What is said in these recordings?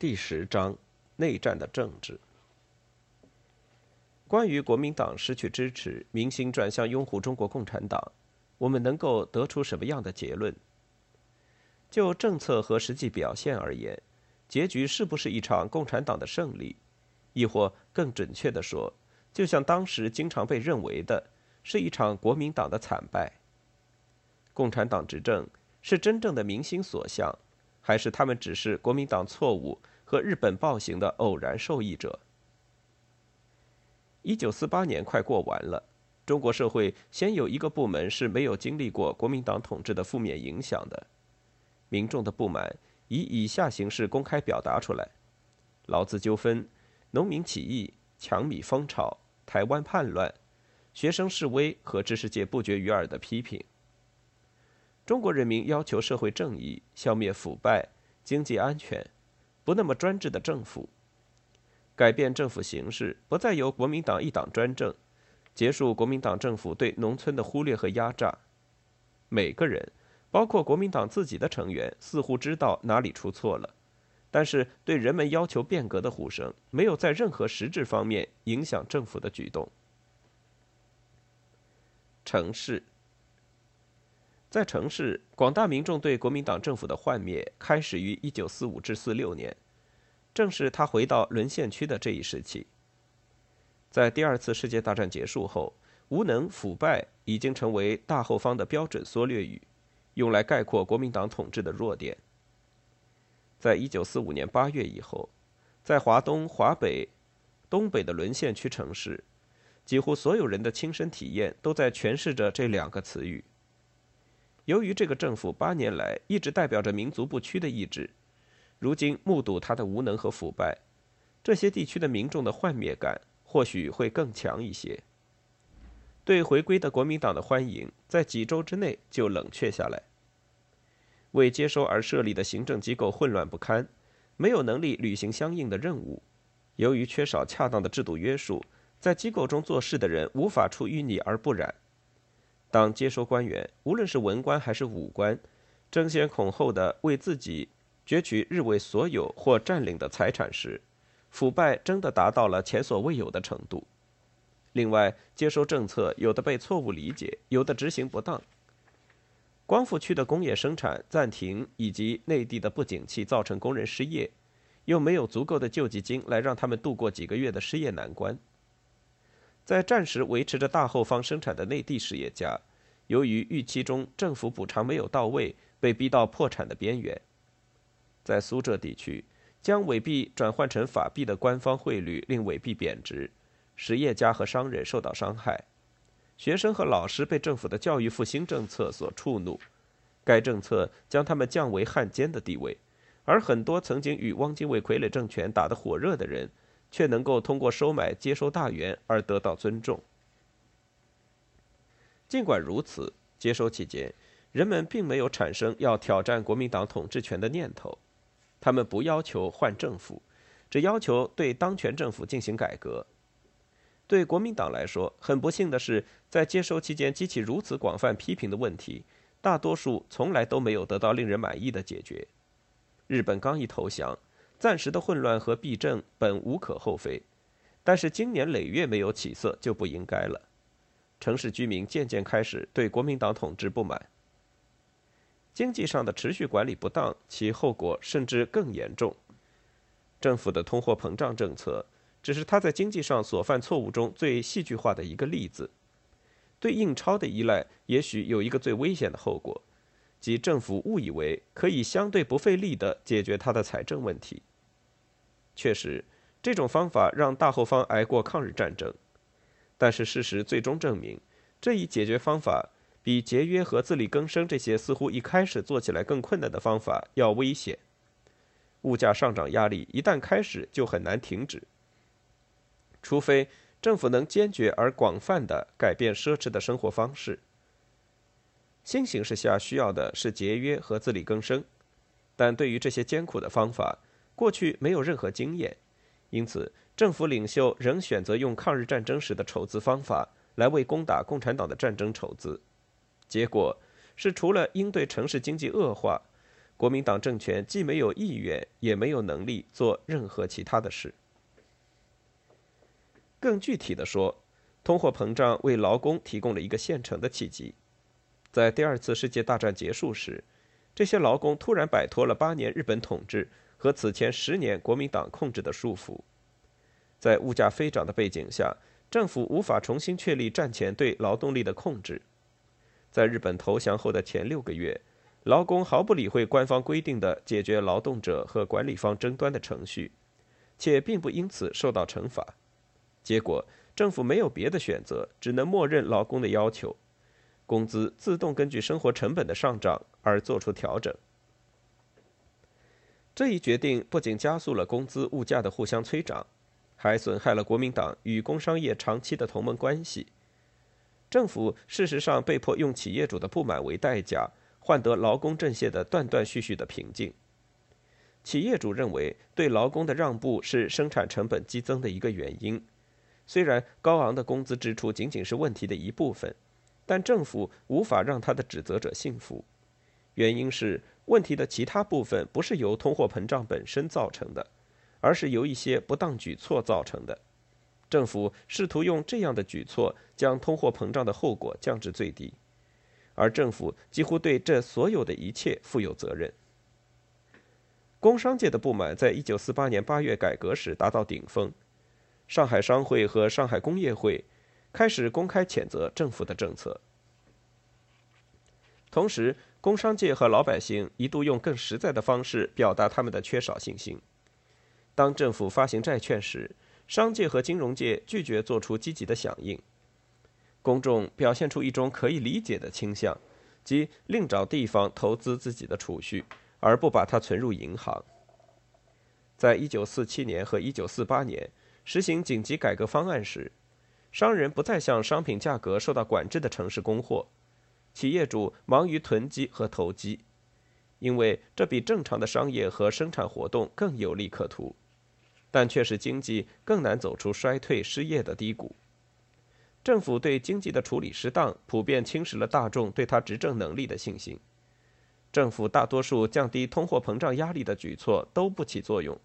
第十章：内战的政治。关于国民党失去支持，民心转向拥护中国共产党，我们能够得出什么样的结论？就政策和实际表现而言，结局是不是一场共产党的胜利，亦或更准确地说，就像当时经常被认为的，是一场国民党的惨败？共产党执政是真正的民心所向，还是他们只是国民党错误？和日本暴行的偶然受益者。一九四八年快过完了，中国社会先有一个部门是没有经历过国民党统治的负面影响的，民众的不满以以下形式公开表达出来：劳资纠纷、农民起义、抢米风潮、台湾叛乱、学生示威和知识界不绝于耳的批评。中国人民要求社会正义，消灭腐败，经济安全。不那么专制的政府，改变政府形式，不再由国民党一党专政，结束国民党政府对农村的忽略和压榨。每个人，包括国民党自己的成员，似乎知道哪里出错了，但是对人们要求变革的呼声，没有在任何实质方面影响政府的举动。城市，在城市，广大民众对国民党政府的幻灭开始于一九四五至四六年。正是他回到沦陷区的这一时期，在第二次世界大战结束后，无能、腐败已经成为大后方的标准缩略语，用来概括国民党统治的弱点。在一九四五年八月以后，在华东、华北、东北的沦陷区城市，几乎所有人的亲身体验都在诠释着这两个词语。由于这个政府八年来一直代表着民族不屈的意志。如今目睹他的无能和腐败，这些地区的民众的幻灭感或许会更强一些。对回归的国民党的欢迎，在几周之内就冷却下来。为接收而设立的行政机构混乱不堪，没有能力履行相应的任务。由于缺少恰当的制度约束，在机构中做事的人无法出淤泥而不染。当接收官员，无论是文官还是武官，争先恐后的为自己。攫取日伪所有或占领的财产时，腐败真的达到了前所未有的程度。另外，接收政策有的被错误理解，有的执行不当。光复区的工业生产暂停，以及内地的不景气造成工人失业，又没有足够的救济金来让他们度过几个月的失业难关。在战时维持着大后方生产的内地实业家，由于预期中政府补偿没有到位，被逼到破产的边缘。在苏浙地区，将伪币转换成法币的官方汇率令伪币贬值，实业家和商人受到伤害，学生和老师被政府的教育复兴政策所触怒，该政策将他们降为汉奸的地位，而很多曾经与汪精卫傀儡政权打得火热的人，却能够通过收买接收大员而得到尊重。尽管如此，接收期间，人们并没有产生要挑战国民党统治权的念头。他们不要求换政府，只要求对当权政府进行改革。对国民党来说，很不幸的是，在接收期间激起如此广泛批评的问题，大多数从来都没有得到令人满意的解决。日本刚一投降，暂时的混乱和弊政本无可厚非，但是经年累月没有起色就不应该了。城市居民渐渐开始对国民党统治不满。经济上的持续管理不当，其后果甚至更严重。政府的通货膨胀政策，只是他在经济上所犯错误中最戏剧化的一个例子。对印钞的依赖，也许有一个最危险的后果，即政府误以为可以相对不费力地解决他的财政问题。确实，这种方法让大后方挨过抗日战争，但是事实最终证明，这一解决方法比节约和自力更生这些似乎一开始做起来更困难的方法要危险。物价上涨压力一旦开始，就很难停止，除非政府能坚决而广泛地改变奢侈的生活方式。新形势下需要的是节约和自力更生，但对于这些艰苦的方法，过去没有任何经验。因此，政府领袖仍选择用抗日战争时的筹资方法来为攻打共产党的战争筹资，结果是除了应对城市经济恶化，国民党政权既没有意愿，也没有能力做任何其他的事。更具体的说，通货膨胀为劳工提供了一个现成的契机，在第二次世界大战结束时，这些劳工突然摆脱了八年日本统治。和此前十年国民党控制的束缚，在物价飞涨的背景下，政府无法重新确立战前对劳动力的控制。在日本投降后的前六个月，劳工毫不理会官方规定的解决劳动者和管理方争端的程序，且并不因此受到惩罚。结果，政府没有别的选择，只能默认劳工的要求，工资自动根据生活成本的上涨而做出调整。这一决定不仅加速了工资物价的互相催涨，还损害了国民党与工商业长期的同盟关系。政府事实上被迫用企业主的不满为代价，换得劳工阵线的断断续续的平静。企业主认为对劳工的让步是生产成本激增的一个原因。虽然高昂的工资支出仅仅是问题的一部分，但政府无法让他的指责者信服。原因是问题的其他部分不是由通货膨胀本身造成的，而是由一些不当举措造成的。政府试图用这样的举措将通货膨胀的后果降至最低，而政府几乎对这所有的一切负有责任。工商界的不满在一九四八年八月改革时达到顶峰，上海商会和上海工业会开始公开谴责政府的政策，同时。工商界和老百姓一度用更实在的方式表达他们的缺少信心。当政府发行债券时，商界和金融界拒绝做出积极的响应。公众表现出一种可以理解的倾向，即另找地方投资自己的储蓄，而不把它存入银行。在一九四七年和一九四八年实行紧急改革方案时，商人不再向商品价格受到管制的城市供货。企业主忙于囤积和投机，因为这比正常的商业和生产活动更有利可图，但却使经济更难走出衰退、失业的低谷。政府对经济的处理失当，普遍侵蚀了大众对他执政能力的信心。政府大多数降低通货膨胀压力的举措都不起作用，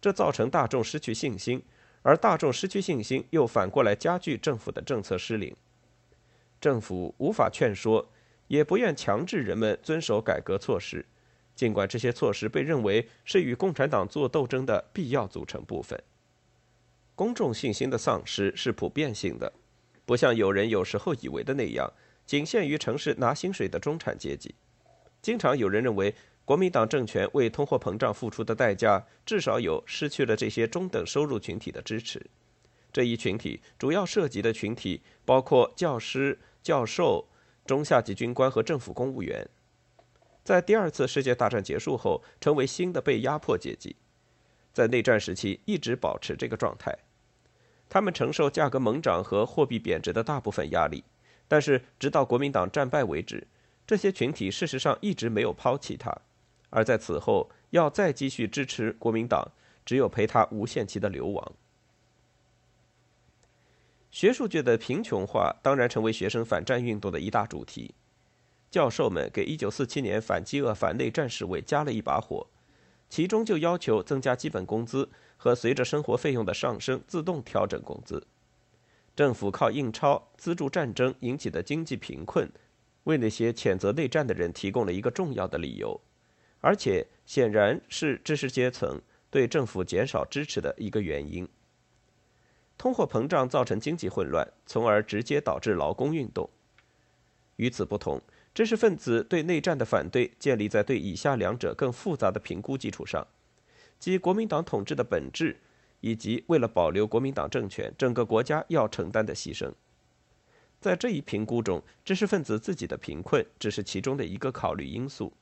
这造成大众失去信心，而大众失去信心又反过来加剧政府的政策失灵。政府无法劝说，也不愿强制人们遵守改革措施，尽管这些措施被认为是与共产党作斗争的必要组成部分。公众信心的丧失是普遍性的，不像有人有时候以为的那样，仅限于城市拿薪水的中产阶级。经常有人认为，国民党政权为通货膨胀付出的代价，至少有失去了这些中等收入群体的支持。这一群体主要涉及的群体包括教师。教授、中下级军官和政府公务员，在第二次世界大战结束后，成为新的被压迫阶级。在内战时期，一直保持这个状态。他们承受价格猛涨和货币贬值的大部分压力，但是直到国民党战败为止，这些群体事实上一直没有抛弃他。而在此后，要再继续支持国民党，只有陪他无限期的流亡。学术界的贫穷化当然成为学生反战运动的一大主题。教授们给1947年反饥饿、反内战示威加了一把火，其中就要求增加基本工资和随着生活费用的上升自动调整工资。政府靠印钞资助战争引起的经济贫困，为那些谴责内战的人提供了一个重要的理由，而且显然是知识阶层对政府减少支持的一个原因。通货膨胀造成经济混乱，从而直接导致劳工运动。与此不同，知识分子对内战的反对建立在对以下两者更复杂的评估基础上：即国民党统治的本质，以及为了保留国民党政权，整个国家要承担的牺牲。在这一评估中，知识分子自己的贫困只是其中的一个考虑因素。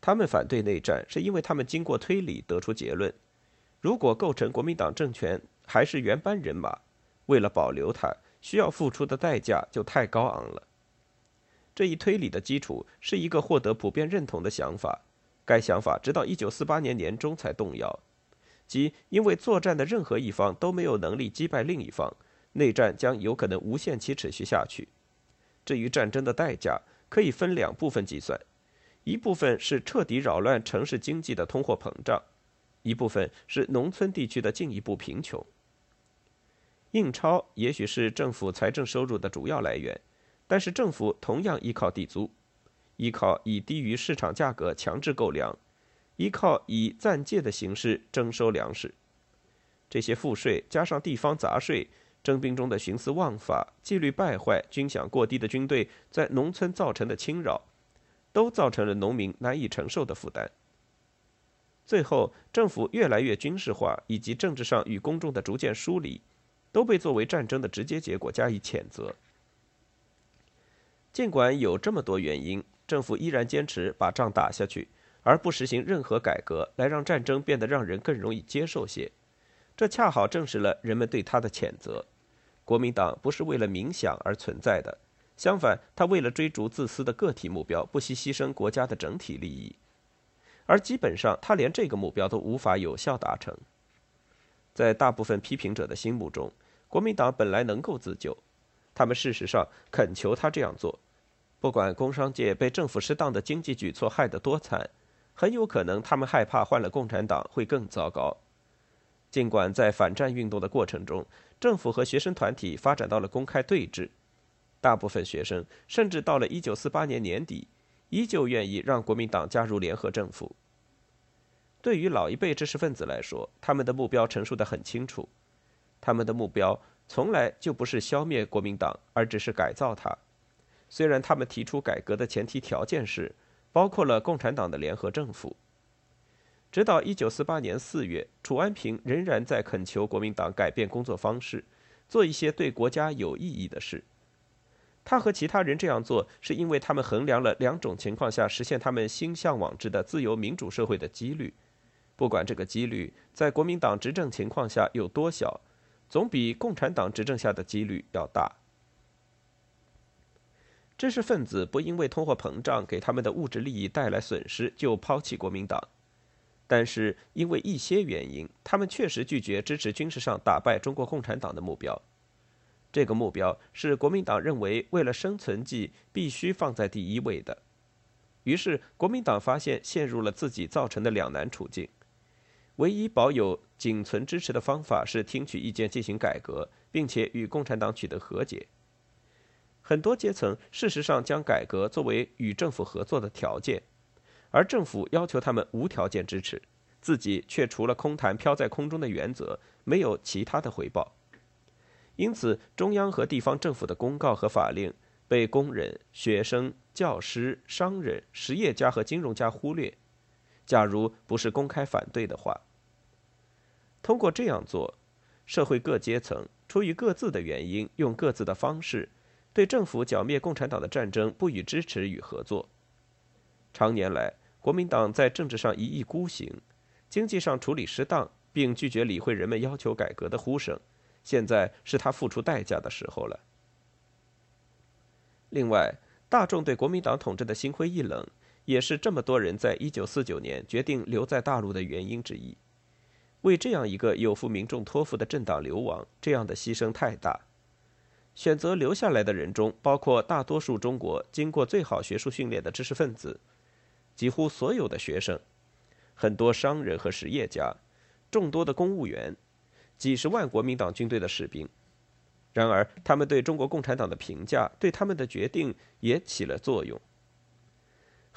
他们反对内战，是因为他们经过推理得出结论：如果构成国民党政权还是原班人马，为了保留它，需要付出的代价就太高昂了。这一推理的基础是一个获得普遍认同的想法，该想法直到1948年年中才动摇，即因为作战的任何一方都没有能力击败另一方。内战将有可能无限期持续下去。至于战争的代价，可以分两部分计算：一部分是彻底扰乱城市经济的通货膨胀，一部分是农村地区的进一步贫穷。印钞也许是政府财政收入的主要来源，但是政府同样依靠地租，依靠以低于市场价格强制购粮，依靠以暂借的形式征收粮食。这些赋税加上地方杂税。征兵中的徇私枉法、纪律败坏、军饷过低的军队在农村造成的侵扰，都造成了农民难以承受的负担。最后，政府越来越军事化，以及政治上与公众的逐渐疏离，都被作为战争的直接结果加以谴责。尽管有这么多原因，政府依然坚持把仗打下去，而不实行任何改革，来让战争变得让人更容易接受些。这恰好证实了人们对他的谴责。国民党不是为了冥想而存在的，相反，他为了追逐自私的个体目标，不惜牺牲国家的整体利益。而基本上，他连这个目标都无法有效达成。在大部分批评者的心目中，国民党本来能够自救，他们事实上恳求他这样做。不管工商界被政府适当的经济举措害得多惨，很有可能他们害怕换了共产党会更糟糕。尽管在反战运动的过程中，政府和学生团体发展到了公开对峙，大部分学生甚至到了1948年年底，依旧愿意让国民党加入联合政府。对于老一辈知识分子来说，他们的目标陈述得很清楚，他们的目标从来就不是消灭国民党，而只是改造它。虽然他们提出改革的前提条件是，包括了共产党的联合政府。直到一九四八年四月，楚安平仍然在恳求国民党改变工作方式，做一些对国家有意义的事。他和其他人这样做，是因为他们衡量了两种情况下实现他们心向往之的自由民主社会的几率。不管这个几率在国民党执政情况下有多小，总比共产党执政下的几率要大。知识分子不因为通货膨胀给他们的物质利益带来损失就抛弃国民党。但是因为一些原因，他们确实拒绝支持军事上打败中国共产党的目标。这个目标是国民党认为为了生存计必须放在第一位的。于是国民党发现陷入了自己造成的两难处境：唯一保有仅存支持的方法是听取意见进行改革，并且与共产党取得和解。很多阶层事实上将改革作为与政府合作的条件。而政府要求他们无条件支持，自己却除了空谈飘在空中的原则，没有其他的回报。因此，中央和地方政府的公告和法令被工人、学生、教师、商人、实业家和金融家忽略。假如不是公开反对的话，通过这样做，社会各阶层出于各自的原因，用各自的方式，对政府剿灭共产党的战争不予支持与合作。常年来，国民党在政治上一意孤行，经济上处理失当，并拒绝理会人们要求改革的呼声。现在是他付出代价的时候了。另外，大众对国民党统治的心灰意冷，也是这么多人在一九四九年决定留在大陆的原因之一。为这样一个有负民众托付的政党流亡，这样的牺牲太大。选择留下来的人中，包括大多数中国经过最好学术训练的知识分子。几乎所有的学生，很多商人和实业家，众多的公务员，几十万国民党军队的士兵。然而，他们对中国共产党的评价，对他们的决定也起了作用。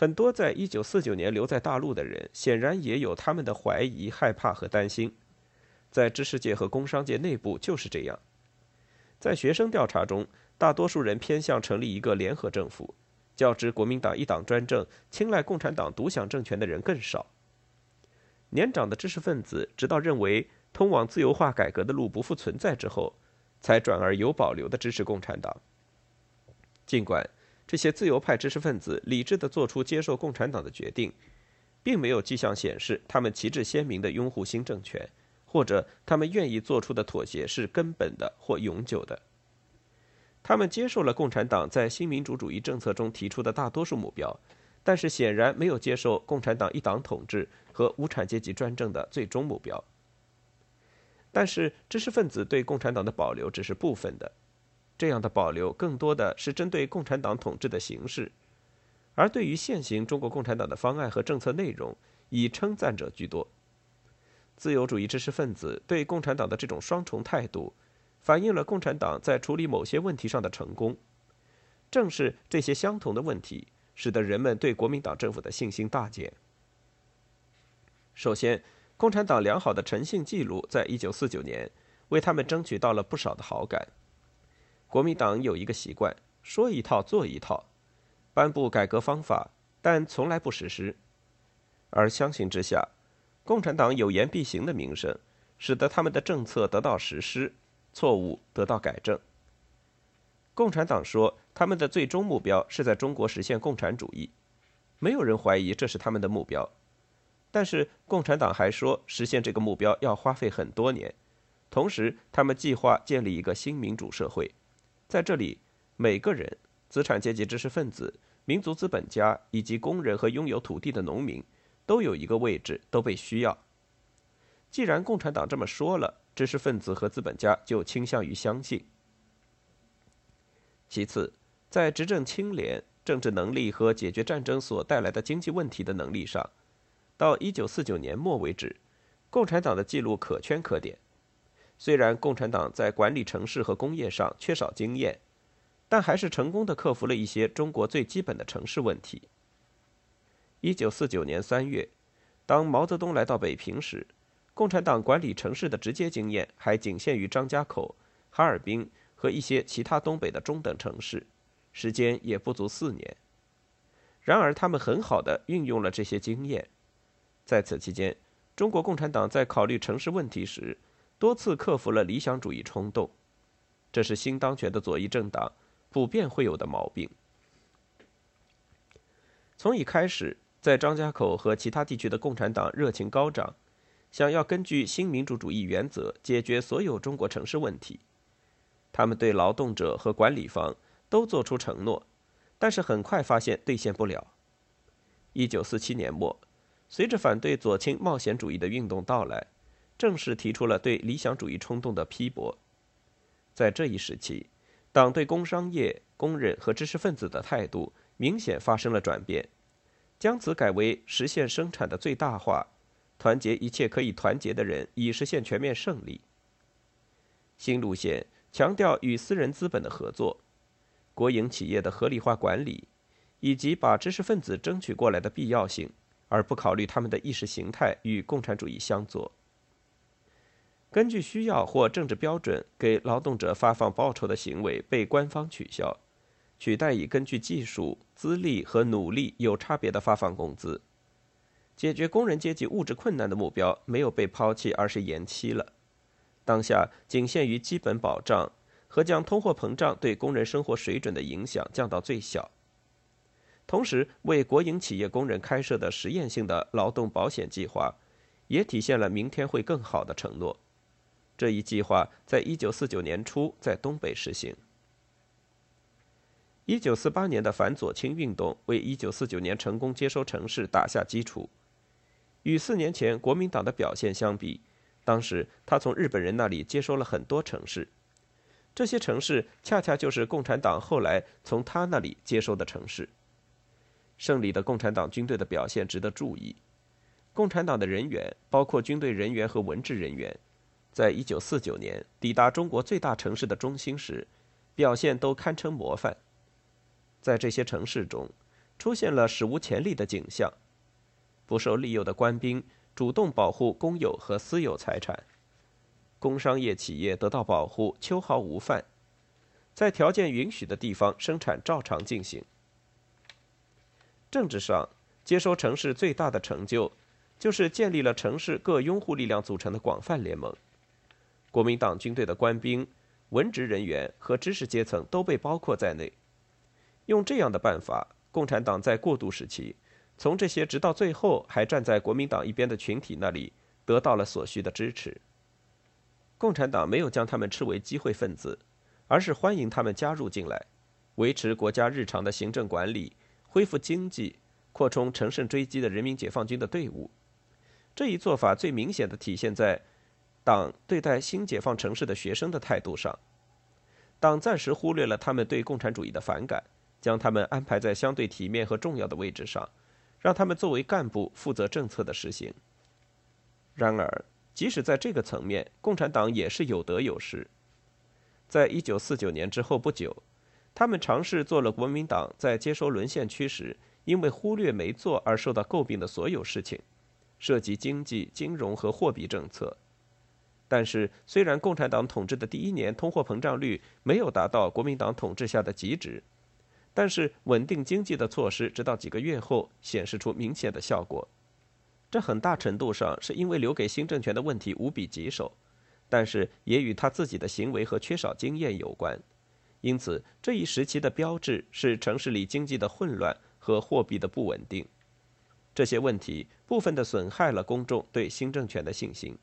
很多在一九四九年留在大陆的人，显然也有他们的怀疑、害怕和担心。在知识界和工商界内部就是这样。在学生调查中，大多数人偏向成立一个联合政府。较之国民党一党专政、青睐共产党独享政权的人更少。年长的知识分子直到认为通往自由化改革的路不复存在之后，才转而有保留的支持共产党。尽管这些自由派知识分子理智地做出接受共产党的决定，并没有迹象显示他们旗帜鲜明地拥护新政权，或者他们愿意做出的妥协是根本的或永久的。他们接受了共产党在新民主主义政策中提出的大多数目标。但是显然没有接受共产党一党统治和无产阶级专政的最终目标。但是知识分子对共产党的保留只是部分的，这样的保留更多的是针对共产党统治的形式，而对于现行中国共产党的方案和政策内容，以称赞者居多。自由主义知识分子对共产党的这种双重态度，反映了共产党在处理某些问题上的成功。正是这些相同的问题。使得人们对国民党政府的信心大减。首先，共产党良好的诚信记录在一九四九年为他们争取到了不少的好感。国民党有一个习惯，说一套做一套，颁布改革方法，但从来不实施。而相形之下，共产党有言必行的名声，使得他们的政策得到实施，错误得到改正。共产党说，他们的最终目标是在中国实现共产主义，没有人怀疑这是他们的目标。但是，共产党还说，实现这个目标要花费很多年。同时，他们计划建立一个新民主社会，在这里，每个人、资产阶级知识分子、民族资本家以及工人和拥有土地的农民都有一个位置，都被需要。既然共产党这么说了，知识分子和资本家就倾向于相信。其次，在执政清廉、政治能力和解决战争所带来的经济问题的能力上，到一九四九年末为止，共产党的记录可圈可点。虽然共产党在管理城市和工业上缺少经验，但还是成功的克服了一些中国最基本的城市问题。一九四九年三月，当毛泽东来到北平时，共产党管理城市的直接经验还仅限于张家口、哈尔滨。和一些其他东北的中等城市，时间也不足四年。然而，他们很好的运用了这些经验。在此期间，中国共产党在考虑城市问题时，多次克服了理想主义冲动。这是新当权的左翼政党普遍会有的毛病。从一开始，在张家口和其他地区的共产党热情高涨，想要根据新民主主义原则解决所有中国城市问题。他们对劳动者和管理方都做出承诺，但是很快发现兑现不了。一九四七年末，随着反对左倾冒险主义的运动到来，正式提出了对理想主义冲动的批驳。在这一时期，党对工商业、工人和知识分子的态度明显发生了转变，将此改为实现生产的最大化，团结一切可以团结的人，以实现全面胜利。新路线。强调与私人资本的合作，国营企业的合理化管理，以及把知识分子争取过来的必要性，而不考虑他们的意识形态与共产主义相左。根据需要或政治标准给劳动者发放报酬的行为被官方取消，取代以根据技术、资历和努力有差别的发放工资。解决工人阶级物质困难的目标没有被抛弃，而是延期了。当下仅限于基本保障和将通货膨胀对工人生活水准的影响降到最小，同时为国营企业工人开设的实验性的劳动保险计划，也体现了明天会更好的承诺。这一计划在一九四九年初在东北实行。一九四八年的反左倾运动为一九四九年成功接收城市打下基础。与四年前国民党的表现相比。当时，他从日本人那里接收了很多城市，这些城市恰恰就是共产党后来从他那里接收的城市。胜利的共产党军队的表现值得注意。共产党的人员，包括军队人员和文职人员，在一九四九年抵达中国最大城市的中心时，表现都堪称模范。在这些城市中，出现了史无前例的景象：不受利诱的官兵。主动保护公有和私有财产，工商业企业得到保护，秋毫无犯，在条件允许的地方生产照常进行。政治上，接收城市最大的成就，就是建立了城市各拥护力量组成的广泛联盟。国民党军队的官兵、文职人员和知识阶层都被包括在内。用这样的办法，共产党在过渡时期，从这些直到最后还站在国民党一边的群体那里得到了所需的支持。共产党没有将他们斥为机会分子，而是欢迎他们加入进来，维持国家日常的行政管理，恢复经济，扩充乘胜追击的人民解放军的队伍。这一做法最明显的体现在党对待新解放城市的学生的态度上。党暂时忽略了他们对共产主义的反感。将他们安排在相对体面和重要的位置上，让他们作为干部负责政策的实行。然而，即使在这个层面，共产党也是有得有失。在一九四九年之后不久，他们尝试做了国民党在接收沦陷区时因为忽略没做而受到诟病的所有事情，涉及经济、金融和货币政策。但是，虽然共产党统治的第一年通货膨胀率没有达到国民党统治下的极值。但是，稳定经济的措施直到几个月后显示出明显的效果。这很大程度上是因为留给新政权的问题无比棘手，但是也与他自己的行为和缺少经验有关。因此，这一时期的标志是城市里经济的混乱和货币的不稳定。这些问题部分的损害了公众对新政权的信心。